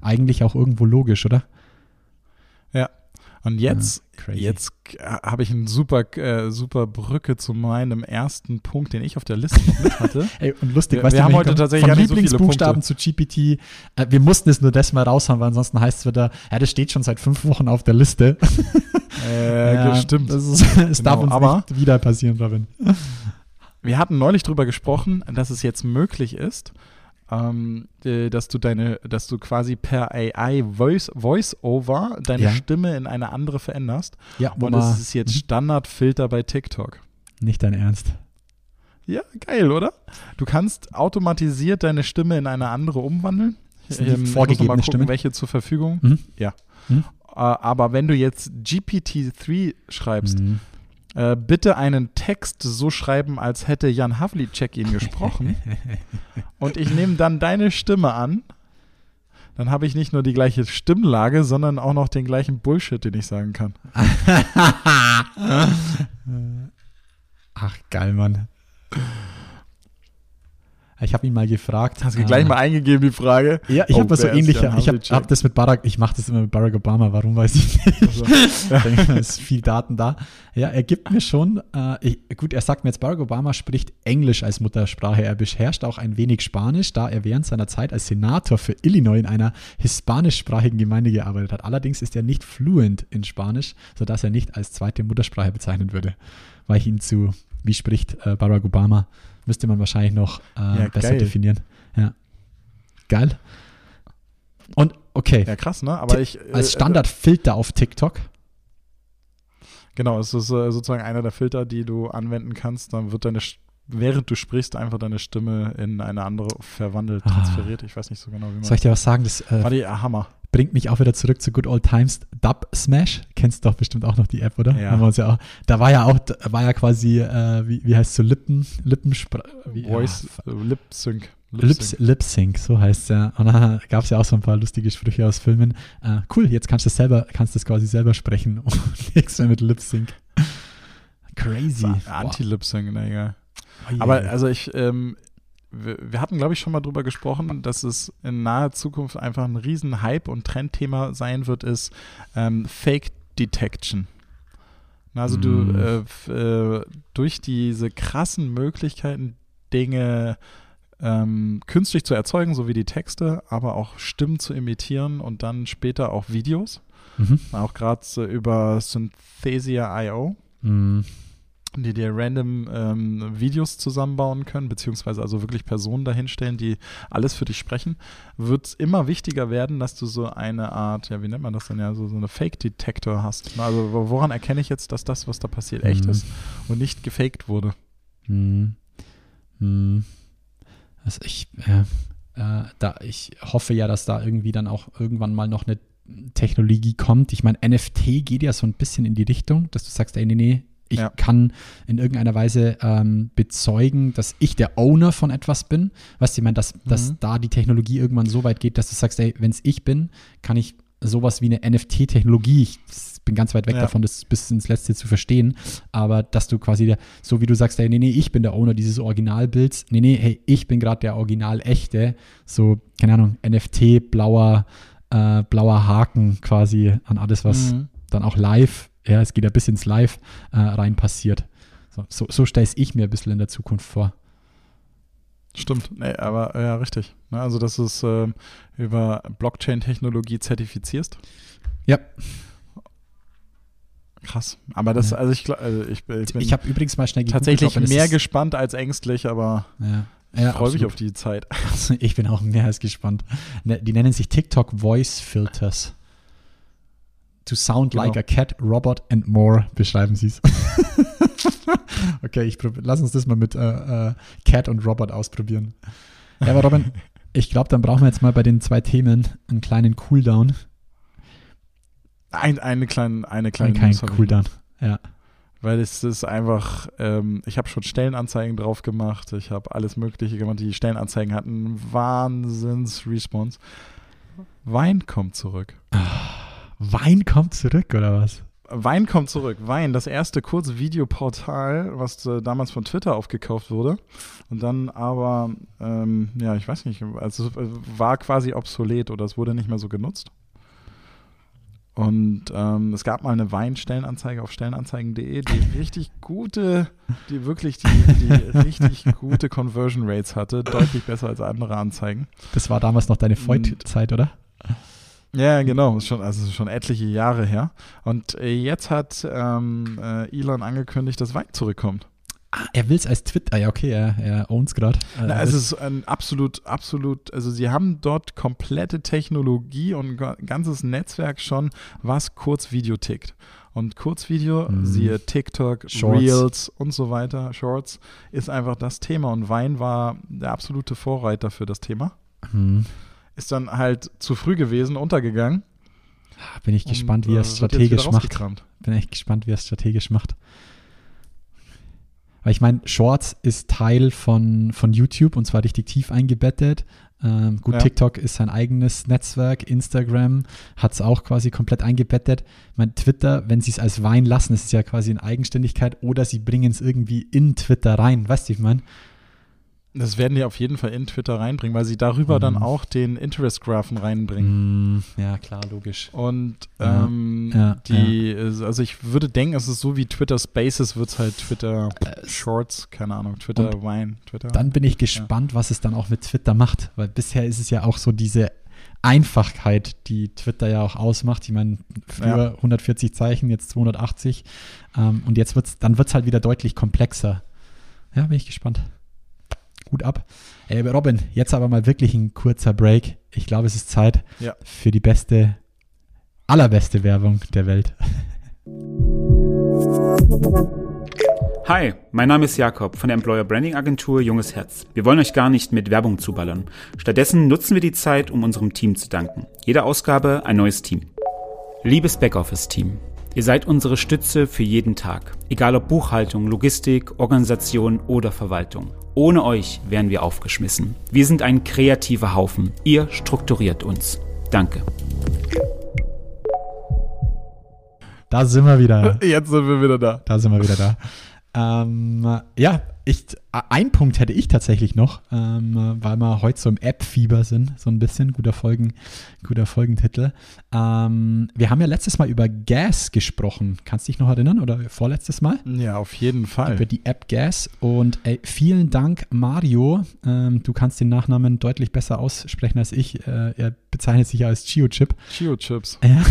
eigentlich auch irgendwo logisch, oder? Ja. Und jetzt, Ja, jetzt habe ich eine super, äh, super Brücke zu meinem ersten Punkt, den ich auf der Liste noch mit hatte. Ey, und lustig, Wir- weißt wir du, haben heute tatsächlich von nicht so Lieblingsbuchstaben zu GPT. Äh, wir mussten es nur das mal raushauen, weil ansonsten heißt es wieder, ja, das steht schon seit fünf Wochen auf der Liste. Äh, ja, stimmt. Das ist, es Genau, darf uns aber- nicht wieder passieren, Robin. Wir hatten neulich drüber gesprochen, dass es jetzt möglich ist, ähm, äh, dass du deine, dass du quasi per AI Voice, Voice-Over deine Ja. Stimme in eine andere veränderst. Ja, Und das ist jetzt Standardfilter bei TikTok. nicht dein Ernst. Ja, geil, oder? Du kannst automatisiert deine Stimme in eine andere umwandeln. Das die Ähm, ich vorgegebene mal gucken, Stimmen? welche zur Verfügung. Mhm. Ja. Mhm. Äh, aber wenn du jetzt GPT-3 schreibst, Mhm. Äh, bitte einen Text so schreiben, als hätte Jan Havlicek ihn gesprochen. und ich nehme dann deine Stimme an. Dann habe ich nicht nur die gleiche Stimmlage, sondern auch noch den gleichen Bullshit, den ich sagen kann. Ach, geil, Mann. Ich habe ihn mal gefragt. Hast du äh, gleich mal eingegeben, die Frage? Ja, ich Oh, habe mal so wer ist ähnlich. Jan Ich habe hab das mit Barack, ich mache das immer mit Barack Obama, warum weiß ich nicht. Also, Ich denke, es ist viel Daten da. Ja, er gibt mir schon, äh, ich, gut, er sagt mir jetzt, Barack Obama spricht Englisch als Muttersprache. Er beherrscht auch ein wenig Spanisch, da er während seiner Zeit als Senator für Illinois in einer hispanischsprachigen Gemeinde gearbeitet hat. Allerdings ist er nicht fluent in Spanisch, sodass er nicht als zweite Muttersprache bezeichnen würde. Weil ich ihn zu, wie spricht äh, Barack Obama, müsste man wahrscheinlich noch äh, Ja, besser geil. definieren. Ja. Geil. Und okay, ja, krass, ne? Aber ich. äh, als Standardfilter auf TikTok. Genau, es ist äh, sozusagen einer der Filter, die du anwenden kannst. Dann wird deine, während du sprichst, einfach deine Stimme in eine andere verwandelt, Ah. transferiert. Ich weiß nicht so genau, wie man Soll ich dir was sagen? Das äh, War die Hammer. Bringt mich auch wieder zurück zu Good Old Times. Dub Smash, kennst du doch bestimmt auch noch die App, oder? Ja. Haben wir uns ja auch, da war ja auch, da war ja quasi, äh, wie, wie heißt es so, Lippen, Lippensprache, Voice, ja, äh, Lip Sync. Lips, Lip Sync, so heißt es ja. Und dann gab es ja auch so ein paar lustige Sprüche aus Filmen. Äh, cool, jetzt kannst du das selber, kannst du das quasi selber sprechen und nichts mehr mit Lip Sync. Crazy. Anti-Lip Sync, na egal. Wow. Aber also ich, ähm, wir, wir hatten, glaube ich, schon mal drüber gesprochen, dass es in naher Zukunft einfach ein riesen Hype und Trendthema sein wird, ist ähm, Fake Detection. Also Mm. du äh, f- äh, durch diese krassen Möglichkeiten, Dinge ähm, künstlich zu erzeugen, so wie die Texte, aber auch Stimmen zu imitieren und dann später auch Videos, Mhm. auch gerade so über Synthesia.io Mhm. Die dir random ähm, Videos zusammenbauen können, beziehungsweise also wirklich Personen dahinstellen, die alles für dich sprechen, wird es immer wichtiger werden, dass du so eine Art, ja, wie nennt man das denn ja, so, so eine Fake-Detektor hast. Na, Also wo- woran erkenne ich jetzt, dass das, was da passiert, echt Mhm. ist und nicht gefaked wurde? Hm. Hm. Also ich, äh, äh, da, ich hoffe ja, dass da irgendwie dann auch irgendwann mal noch eine Technologie kommt. Ich meine, NFT geht ja so ein bisschen in die Richtung, dass du sagst, ey, nee, nee, ich Ja. kann in irgendeiner Weise ähm, bezeugen, dass ich der Owner von etwas bin. Weißt du, ich meine, dass, dass Mhm. da die Technologie irgendwann so weit geht, dass du sagst, ey, wenn es ich bin, kann ich sowas wie eine NFT-Technologie, ich bin ganz weit weg Ja. davon, das bis ins Letzte zu verstehen, aber dass du quasi, der, so wie du sagst, ey, nee, nee, ich bin der Owner dieses Originalbilds, nee, nee, hey, ich bin gerade der Original-Echte, so, keine Ahnung, NFT, blauer, äh, blauer Haken quasi an alles, was Mhm. dann auch live, ja, es geht ja bis ins Live äh, rein passiert. So, so, so stelle ich mir ein bisschen in der Zukunft vor. Stimmt, nee, aber ja, richtig. Ne, Also, dass du es ähm, über Blockchain-Technologie zertifizierst. Ja, Krass. Aber das, Ja. also ich, glaub- also ich, bin- ich ich habe übrigens mal schnell tatsächlich das mehr gespannt als ängstlich, aber ja. ich Ja, freue mich auf die Zeit. Ich bin auch mehr als gespannt. Ne, Die nennen sich TikTok Voice Filters. To sound Genau. like a cat, robot and more, beschreiben sie es. okay, ich lass uns das mal mit äh, äh, Cat und Robot ausprobieren. Ja, aber Robin, ich glaube, dann brauchen wir jetzt mal bei den zwei Themen einen kleinen Cooldown. Ein, eine kleine, eine kleine ich Cooldown. Ja. Weil es ist einfach, ähm, ich habe schon Stellenanzeigen drauf gemacht, ich habe alles Mögliche gemacht. Die Stellenanzeigen hatten Wahnsinns-Response. Wein kommt zurück. Wein kommt zurück, oder was? Wein kommt zurück. Wein, das erste Kurzvideoportal, was äh, damals von Twitter aufgekauft wurde. Und dann aber, ähm, ja, ich weiß nicht, also es war quasi obsolet oder es wurde nicht mehr so genutzt. Und ähm, es gab mal eine Wein-Stellenanzeige auf stellenanzeigen.de, die richtig gute, die wirklich die, die richtig gute Conversion Rates hatte, deutlich besser als andere Anzeigen. Das war damals noch deine Voigt-Zeit, oder? Ja, genau, ist schon, also ist schon etliche Jahre her. Und äh, jetzt hat ähm, äh, Elon angekündigt, dass Wein zurückkommt. Ah, er will es als Twitter. Ah, ja, okay, er, er owns gerade. Äh, Na, es ist ein absolut, absolut, also sie haben dort komplette Technologie und ein ga- ganzes Netzwerk schon, was Kurzvideo tickt. Und Kurzvideo, Mhm. siehe TikTok, Shorts. Reels und so weiter, Shorts, ist einfach das Thema. Und Wein war der absolute Vorreiter für das Thema. hm. Ist dann halt zu früh gewesen, untergegangen. Bin ich gespannt, und, wie er äh, es strategisch macht. Bin echt gespannt, wie er es strategisch macht. Weil ich meine, Shorts ist Teil von, von YouTube und zwar richtig tief eingebettet. Ähm, gut, Ja. TikTok ist sein eigenes Netzwerk, Instagram hat es auch quasi komplett eingebettet. Ich meine, Twitter, wenn sie es als Wein lassen, ist es ja quasi in Eigenständigkeit oder sie bringen es irgendwie in Twitter rein. Weißt du, ich meine? Das werden die auf jeden Fall in Twitter reinbringen, weil sie darüber dann Mhm. auch den Interest-Graphen reinbringen. Mm, ja, klar, logisch. Und Ja, ähm, ja, die, also ich würde denken, es ist so wie Twitter Spaces, wird es halt Twitter Shorts, keine Ahnung, Twitter Wine, Twitter. Dann bin ich gespannt, was es dann auch mit Twitter macht, weil bisher ist es ja auch so diese Einfachheit, die Twitter ja auch ausmacht. Ich meine, früher 140 Zeichen, jetzt 280 ähm, und jetzt wird's, dann wird es halt wieder deutlich komplexer. Ja, bin ich gespannt. Gut ab. Ey, Robin, jetzt aber mal wirklich ein kurzer Break. Ich glaube, es ist Zeit Ja. für die beste, allerbeste Werbung der Welt. Hi, mein Name ist Jakob von der Employer Branding Agentur Junges Herz. Wir wollen euch gar nicht mit Werbung zuballern. Stattdessen nutzen wir die Zeit, um unserem Team zu danken. Jede Ausgabe ein neues Team. Liebes Backoffice-Team, ihr seid unsere Stütze für jeden Tag. Egal ob Buchhaltung, Logistik, Organisation oder Verwaltung. Ohne euch wären wir aufgeschmissen. Wir sind ein kreativer Haufen. Ihr strukturiert uns. Danke. Da sind wir wieder. Jetzt sind wir wieder da. Da sind wir wieder da. Ähm, ja, ich, ein Punkt hätte ich tatsächlich noch, ähm, weil wir heute so im App-Fieber sind, so ein bisschen. Guter, Folgen, guter Folgentitel. Ähm, wir haben ja letztes Mal über Gas gesprochen. Kannst du dich noch erinnern oder vorletztes Mal? Ja, auf jeden Fall. Über die App Gas. Und ey, vielen Dank, Mario. Ähm, du kannst den Nachnamen deutlich besser aussprechen als ich. Äh, er bezeichnet sich ja als Chio-Chip. Chio-Chips. Ja.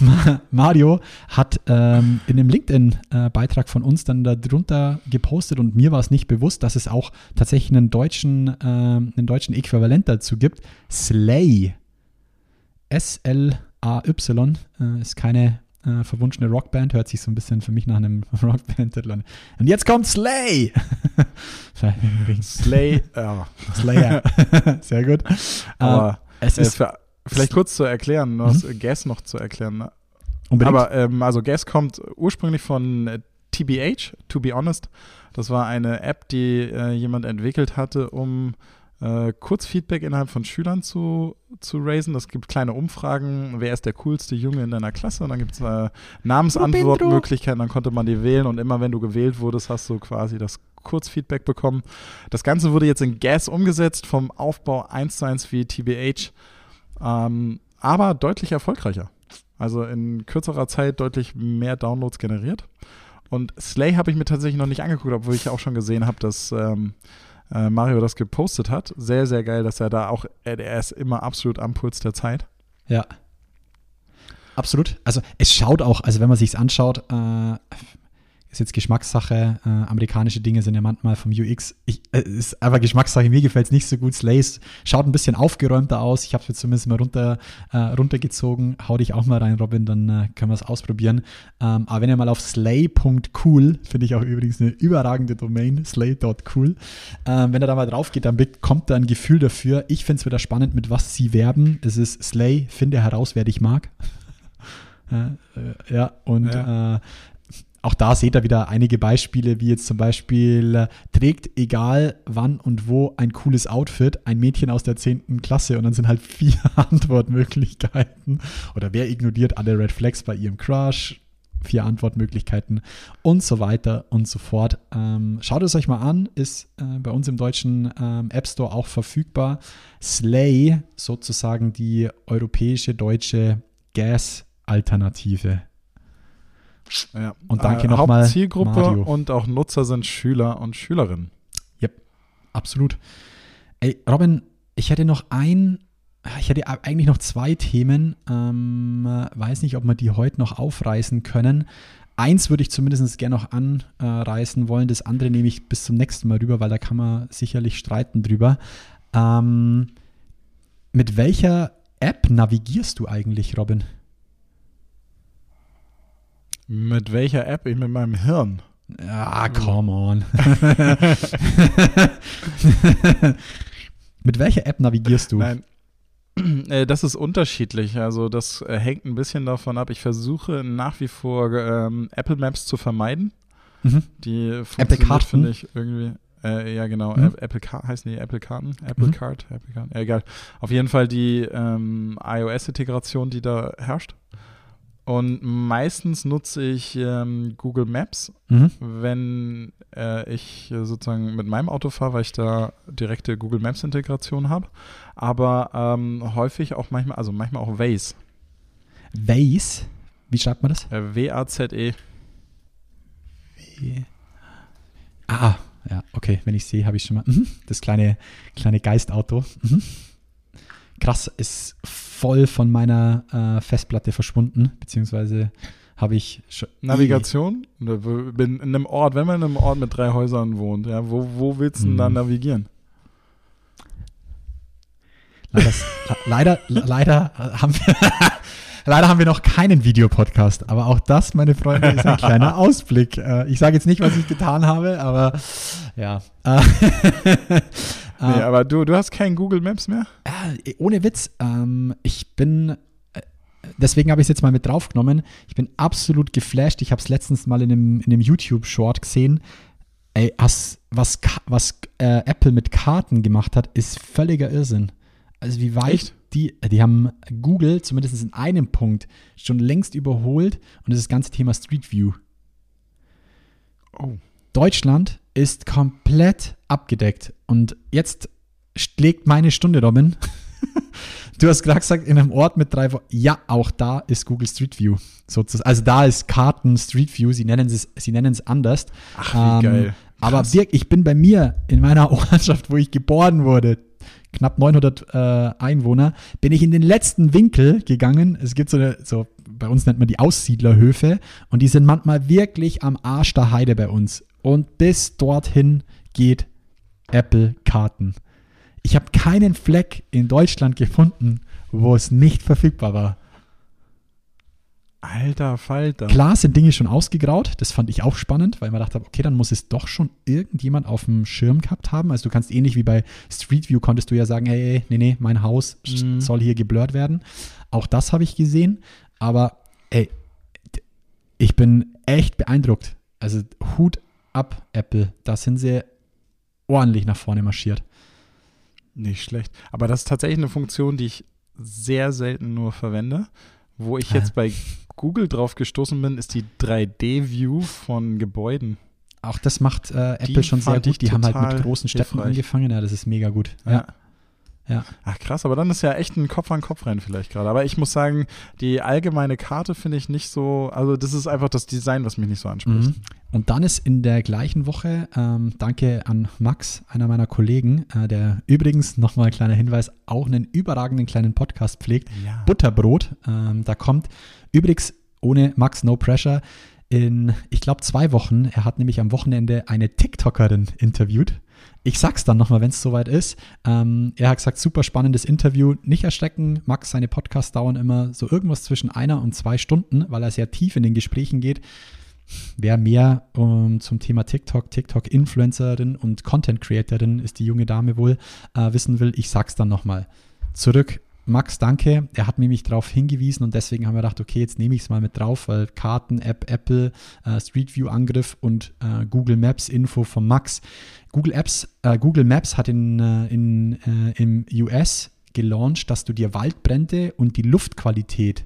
Mario hat ähm, in dem LinkedIn-Beitrag von uns dann darunter gepostet und mir war es nicht bewusst, dass es auch tatsächlich einen deutschen, äh, einen deutschen Äquivalent dazu gibt. Slay. S-L-A-Y äh, ist keine äh, verwunschene Rockband, hört sich so ein bisschen für mich nach einem Rockband-Titel an. Und jetzt kommt Slay! Slay, ja. Slayer. Sehr gut. Aber Äh, es äh, ist für, vielleicht kurz zu erklären, noch Gas noch zu erklären. Ne? unbedingt. Aber ähm, also Gas kommt ursprünglich von äh, TBH, to be honest. Das war eine App, die äh, jemand entwickelt hatte, um äh, Kurzfeedback innerhalb von Schülern zu, zu raisen. Es gibt kleine Umfragen, wer ist der coolste Junge in deiner Klasse? Und dann gibt es äh, Namensantwortmöglichkeiten, dann konnte man die wählen und immer wenn du gewählt wurdest, hast du quasi das Kurzfeedback bekommen. Das Ganze wurde jetzt in Gas umgesetzt, vom Aufbau 1 zu 1 wie TBH, ähm, aber deutlich erfolgreicher. Also in kürzerer Zeit deutlich mehr Downloads generiert. Und Slay habe ich mir tatsächlich noch nicht angeguckt, obwohl ich auch schon gesehen habe, dass ähm, äh, Mario das gepostet hat. Sehr, sehr geil, dass er da auch, er, ist immer absolut am Puls der Zeit. Ja. Absolut. Also es schaut auch, also wenn man sich anschaut, äh, ist jetzt Geschmackssache. Äh, amerikanische Dinge sind ja manchmal vom UX. Ich, äh, ist einfach Geschmackssache. Mir gefällt es nicht so gut. Slays schaut ein bisschen aufgeräumter aus. Ich habe es jetzt zumindest mal runter, äh, runtergezogen. Hau dich auch mal rein, Robin, dann äh, können wir es ausprobieren. Ähm, aber wenn ihr mal auf slay.cool, finde ich auch übrigens eine überragende Domain, slay.cool, ähm, wenn er da mal drauf geht, dann bekommt er ein Gefühl dafür. Ich finde es wieder spannend, mit was sie werben. Es ist Slay, finde heraus, wer dich mag. Äh, ja, und Ja. Äh, auch da seht ihr wieder einige Beispiele, wie jetzt zum Beispiel äh, trägt egal wann und wo ein cooles Outfit ein Mädchen aus der 10. Klasse und dann sind halt vier Antwortmöglichkeiten. Oder wer ignoriert alle Red Flags bei ihrem Crush? Vier Antwortmöglichkeiten und so weiter und so fort. Ähm, schaut es euch mal an, ist äh, bei uns im deutschen ähm, App Store auch verfügbar. Slay, sozusagen die europäische deutsche Gas-Alternative. Ja. Und danke äh, nochmal, Hauptzielgruppe Mario. und auch Nutzer sind Schüler und Schülerinnen. Absolut. Ey, Robin, ich hätte noch ein, ich hätte eigentlich noch zwei Themen. Ähm, weiß nicht, ob wir die heute noch aufreißen können. Eins würde ich zumindest gerne noch anreißen wollen. Das andere nehme ich bis zum nächsten Mal rüber, weil da kann man sicherlich streiten drüber. Ähm, mit welcher App navigierst du eigentlich, Robin? Mit welcher App? Ich mit meinem Hirn. Ah, come on. mit welcher App navigierst du? Nein. Äh, Das ist unterschiedlich. Also das äh, hängt ein bisschen davon ab. Ich versuche nach wie vor ähm, Apple Maps zu vermeiden. Mhm. Die funktioniert, finde ich, irgendwie. Äh, ja, genau. Mhm. App- Apple Car heißen die Apple Karten? Apple Mhm. Card? Apple Card? Ja, egal. Auf jeden Fall die ähm, iOS-Integration, die da herrscht. Und meistens nutze ich ähm, Google Maps, Mhm. wenn äh, ich sozusagen mit meinem Auto fahre, weil ich da direkte Google Maps Integration habe. Aber ähm, häufig auch manchmal, also manchmal auch Waze. Waze? Wie schreibt man das? Äh, W-A-Z-E. Ah, ja, okay, wenn ich sehe, habe ich schon mal. Mhm. Das kleine, kleine Geistauto. Mhm. Krass, ist voll von meiner äh, Festplatte verschwunden, beziehungsweise habe ich. Navigation. In einem Ort, wenn man in einem Ort mit drei Häusern wohnt, ja, wo, wo willst du denn da Mhm. navigieren? Leider, leider, leider haben wir, Leider haben wir noch keinen Videopodcast, aber auch das, meine Freunde, ist ein kleiner Ausblick. Äh, Ich sage jetzt nicht, was ich getan habe, aber ja. Äh, Nee, aber du, du hast kein Google Maps mehr? äh, ohne Witz, ähm, ich bin, äh, deswegen habe ich es jetzt mal mit draufgenommen. Ich bin absolut geflasht. Ich habe es letztens mal in einem, in einem YouTube-Short gesehen. Ey, was, was, was äh, Apple mit Karten gemacht hat, ist völliger Irrsinn. Also wie weit Echt? die, die haben Google zumindest in einem Punkt schon längst überholt und das ist das ganze Thema Street View. Oh. Deutschland ist komplett abgedeckt. Und jetzt schlägt meine Stunde, Robin. Du hast gerade gesagt, in einem Ort mit drei Wo Ja, auch da ist Google Street View. Sozusagen. Also da ist Karten Street View. Sie nennen es, sie nennen es anders. Ach, wie geil. Aber wirklich, ich bin bei mir in meiner Ortschaft, wo ich geboren wurde, knapp 900 äh, Einwohner, bin ich in den letzten Winkel gegangen. Es gibt so eine, so bei uns nennt man die Aussiedlerhöfe und die sind manchmal wirklich am Arsch der Heide bei uns. Und bis dorthin geht Apple Karten. Ich habe keinen Fleck in Deutschland gefunden, wo es nicht verfügbar war. Alter Falter. Klar sind Dinge schon ausgegraut, das fand ich auch spannend, weil man dachte, okay, dann muss es doch schon irgendjemand auf dem Schirm gehabt haben. Also du kannst ähnlich wie bei Street View konntest du ja sagen, hey, hey nee, nee, mein Haus Mhm. soll hier geblurrt werden. Auch das habe ich gesehen, aber ey, ich bin echt beeindruckt. Also Hut ab, Apple, da sind sie ordentlich nach vorne marschiert. Nicht schlecht. Aber das ist tatsächlich eine Funktion, die ich sehr selten nur verwende. Wo ich jetzt bei Google drauf gestoßen bin, ist die 3D-View von Gebäuden. Auch das macht äh, Apple Die schon sehr gut. Die haben halt mit großen Städten hilfreich. angefangen. Ja, das ist mega gut. Ja. Ja. Ach krass, aber dann ist ja echt ein Kopf an Kopf rein vielleicht gerade. Aber ich muss sagen, die allgemeine Karte finde ich nicht so, also das ist einfach das Design, was mich nicht so anspricht. Mhm. Und dann ist in der gleichen Woche, ähm, danke an Max, einer meiner Kollegen, äh, der übrigens, nochmal ein kleiner Hinweis, auch einen überragenden kleinen Podcast pflegt, Ja. Butterbrot. Ähm, da kommt übrigens ohne Max No Pressure in, ich glaube, zwei Wochen. Er hat nämlich am Wochenende eine TikTokerin interviewt. Ich sag's dann nochmal, wenn es soweit ist. Ähm, er hat gesagt, super spannendes Interview. Nicht erschrecken, Max, seine Podcasts dauern immer so irgendwas zwischen einer und zwei Stunden, weil er sehr tief in den Gesprächen geht. Wer mehr ähm, zum Thema TikTok, TikTok-Influencerin und Content-Creatorin ist die junge Dame wohl, äh, wissen will, ich sag's dann nochmal. Zurück, Max, danke. Er hat mich darauf hingewiesen und deswegen haben wir gedacht, okay, jetzt nehme ich es mal mit drauf, weil Karten-App, Apple, äh, Street View-Angriff und äh, Google Maps-Info von Max. Google Apps, äh, Google Maps hat in, äh, in, äh, im US gelauncht, dass du dir Waldbrände und die Luftqualität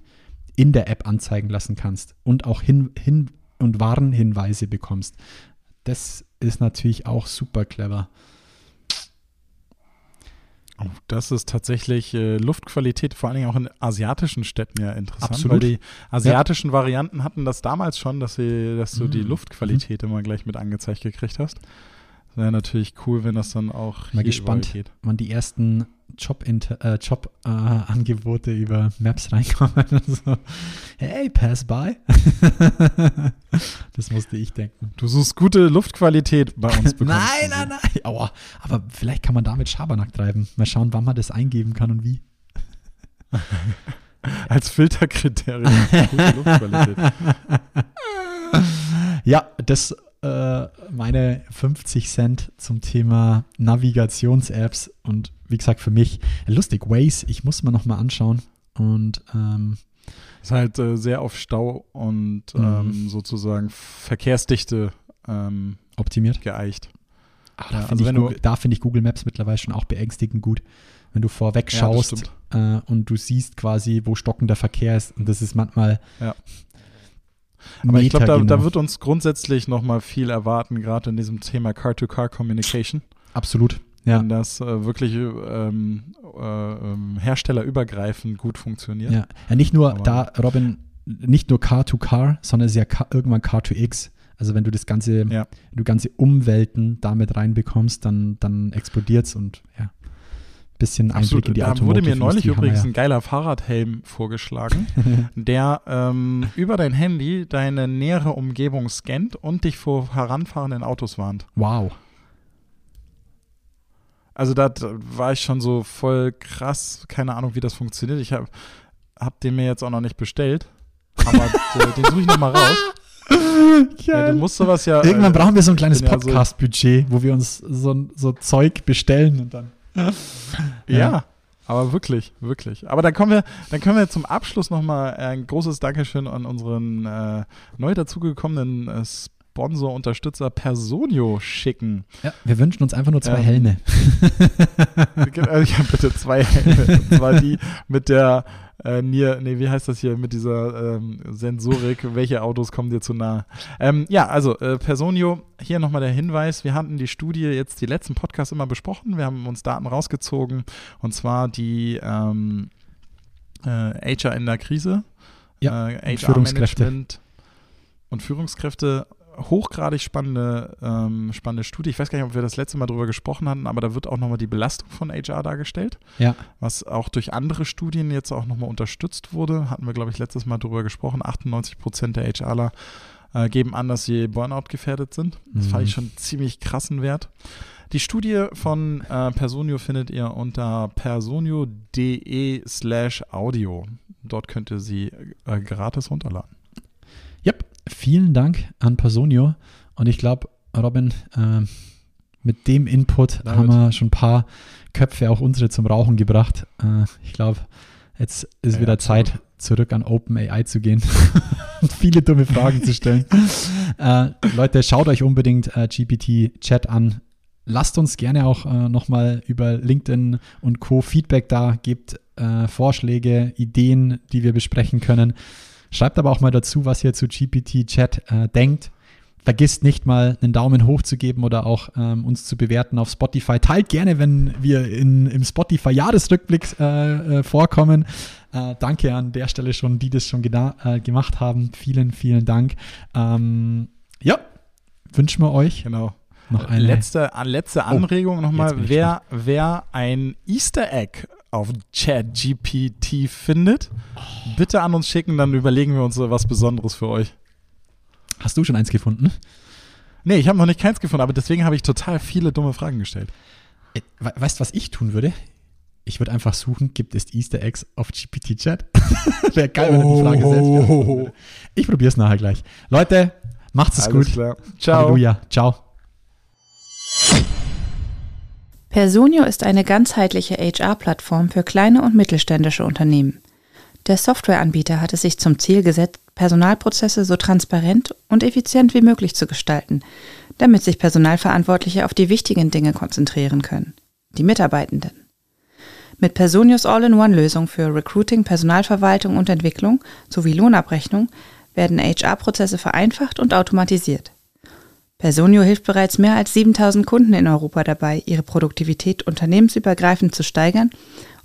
in der App anzeigen lassen kannst und auch hin, hin und Warnhinweise bekommst. Das ist natürlich auch super clever. Oh, das ist tatsächlich äh, Luftqualität, vor allen Dingen auch in asiatischen Städten ja interessant, Absolut. weil die asiatischen Varianten hatten das damals schon, dass, sie, dass du die Mhm. Luftqualität immer gleich mit angezeigt gekriegt hast. Wäre natürlich cool, wenn das dann auch Mal gespannt, geht. wann die ersten Job-Angebote äh, Job, äh, über Maps reinkommen. so, hey, pass by. das musste ich denken. Du suchst gute Luftqualität bei uns bekommst Nein, nein, nein. Aua. Aber vielleicht kann man damit Schabernack treiben. Mal schauen, wann man das eingeben kann und wie. Als Filterkriterium für gute Luftqualität. Ja, das äh, meine 50 Cent zum Thema Navigations-Apps und wie gesagt für mich lustig Waze. Ich muss mir noch mal anschauen und ähm, Ist halt äh, sehr auf Stau und Mhm. ähm, sozusagen Verkehrsdichte ähm, optimiert. geeicht. Ah, Ja, da also finde ich, wenn du- Google- da finde ich Google Maps mittlerweile schon auch beängstigend gut. Wenn du vorweg Ja, schaust stimmt. äh, und du siehst quasi, wo stockender Verkehr ist und das ist manchmal Ja. Aber ich glaube, da, da wird uns grundsätzlich nochmal viel erwarten, gerade in diesem Thema Car-to-Car-Communication. absolut. Ja. Wenn das äh, wirklich ähm, äh, ähm, herstellerübergreifend gut funktioniert. Ja. ja, nicht nur Aber- da, Robin, nicht nur Car to Car, sondern es ist ja Car, irgendwann Car to X. Also wenn du das ganze, Ja. du ganze Umwelten damit reinbekommst, dann, dann explodiert es und ja. Bisschen Einblick Absolut. in die Da wurde mir neulich übrigens ja. ein geiler Fahrradhelm vorgeschlagen, der ähm, über dein Handy deine nähere Umgebung scannt und dich vor heranfahrenden Autos warnt. Wow. Also da war ich schon so voll krass, keine Ahnung, wie das funktioniert. Ich habe hab den mir jetzt auch noch nicht bestellt. Aber den suche ich noch mal raus. Ja, du musst sowas ja. Irgendwann äh, brauchen wir so ein kleines Podcast-Budget, wo wir uns so, so Zeug bestellen und dann. Ja, aber wirklich, wirklich. Aber dann kommen wir, dann können wir zum Abschluss nochmal ein großes Dankeschön an unseren äh, neu dazugekommenen äh, Sponsor, Unterstützer Personio schicken. Ja, wir wünschen uns einfach nur zwei Ähm, Helme. Äh, Ich habe bitte zwei Helme. Und zwar die mit der äh, Nier, nee, wie heißt das hier, mit dieser ähm, Sensorik, welche Autos kommen dir zu nah? Ähm, ja, also äh, Personio, hier nochmal der Hinweis, wir hatten die Studie jetzt die letzten Podcasts immer besprochen, wir haben uns Daten rausgezogen. Und zwar die ähm, äh, HR in der Krise, Ja, äh. HR-Management und Führungskräfte hochgradig spannende, ähm, spannende Studie. Ich weiß gar nicht, ob wir das letzte Mal drüber gesprochen hatten, aber da wird auch nochmal die Belastung von HR dargestellt, Ja, was auch durch andere Studien jetzt auch nochmal unterstützt wurde. Hatten wir, glaube ich, letztes Mal drüber gesprochen. 98 Prozent der HRler äh, geben an, dass sie Burnout gefährdet sind. Das fand Mhm. ich schon einen ziemlich krassen Wert. Die Studie von äh, Personio findet ihr unter personio.de slash audio. Dort könnt ihr sie äh, gratis runterladen. Yep. Vielen Dank an Personio. Und ich glaube, Robin, ähm, mit dem Input Damit- haben wir schon ein paar Köpfe, auch unsere, zum Rauchen gebracht. Äh, ich glaube, jetzt ist Ja, wieder absolut. Zeit, zurück an OpenAI zu gehen und viele dumme Fragen zu stellen. äh, Leute, schaut euch unbedingt äh, GPT-Chat an. Lasst uns gerne auch äh, nochmal über LinkedIn und Co. Feedback da, gebt äh, Vorschläge, Ideen, die wir besprechen können. Schreibt aber auch mal dazu, was ihr zu GPT-Chat äh, denkt. Vergisst nicht mal einen Daumen hoch zu geben oder auch ähm, uns zu bewerten auf Spotify. Teilt gerne, wenn wir in, im Spotify-Jahresrückblick äh, äh, vorkommen. Äh, danke an der Stelle schon, die das schon äh, gemacht haben. Vielen, vielen Dank. Ähm, ja, wünschen wir euch Genau. noch eine. letzte, letzte Anregung jetzt nochmal. Wer, wer ein Easter Egg auf ChatGPT findet, bitte an uns schicken, dann überlegen wir uns was Besonderes für euch. Hast du schon eins gefunden? Nee, ich habe noch nicht keins gefunden, aber deswegen habe ich total viele dumme Fragen gestellt. Äh, we- Weißt du, was ich tun würde? Ich würde einfach suchen, gibt es Easter Eggs auf GPT-Chat? Wäre geil, wenn er die Frage selbst beantworten würde. Ich probiere es nachher gleich. Leute, macht's es gut. klar. Ciao. Halleluja. Ciao. Personio ist eine ganzheitliche HR-Plattform für kleine und mittelständische Unternehmen. Der Softwareanbieter hat es sich zum Ziel gesetzt, Personalprozesse so transparent und effizient wie möglich zu gestalten, damit sich Personalverantwortliche auf die wichtigen Dinge konzentrieren können, die Mitarbeitenden. Mit Personios All-in-One-Lösung für Recruiting, Personalverwaltung und Entwicklung sowie Lohnabrechnung werden HR-Prozesse vereinfacht und automatisiert. Personio hilft bereits mehr als 7000 Kunden in Europa dabei, ihre Produktivität unternehmensübergreifend zu steigern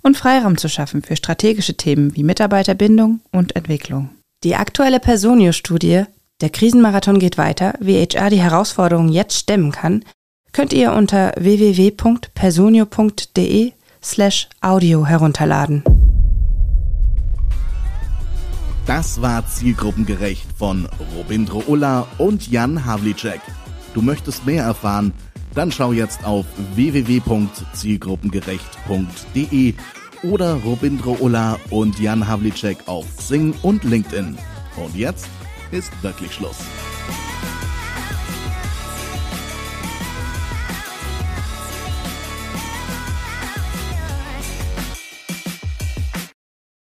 und Freiraum zu schaffen für strategische Themen wie Mitarbeiterbindung und Entwicklung. Die aktuelle Personio-Studie Der Krisenmarathon geht weiter, wie HR die Herausforderungen jetzt stemmen kann, könnt ihr unter www.personio.de slash audio herunterladen. Das war zielgruppengerecht von Robindro Ulla und Jan Havlicek. Du möchtest mehr erfahren? Dann schau jetzt auf www.zielgruppengerecht.de oder Robindro Ulla und Jan Havlicek auf Xing und LinkedIn. Und jetzt ist wirklich Schluss.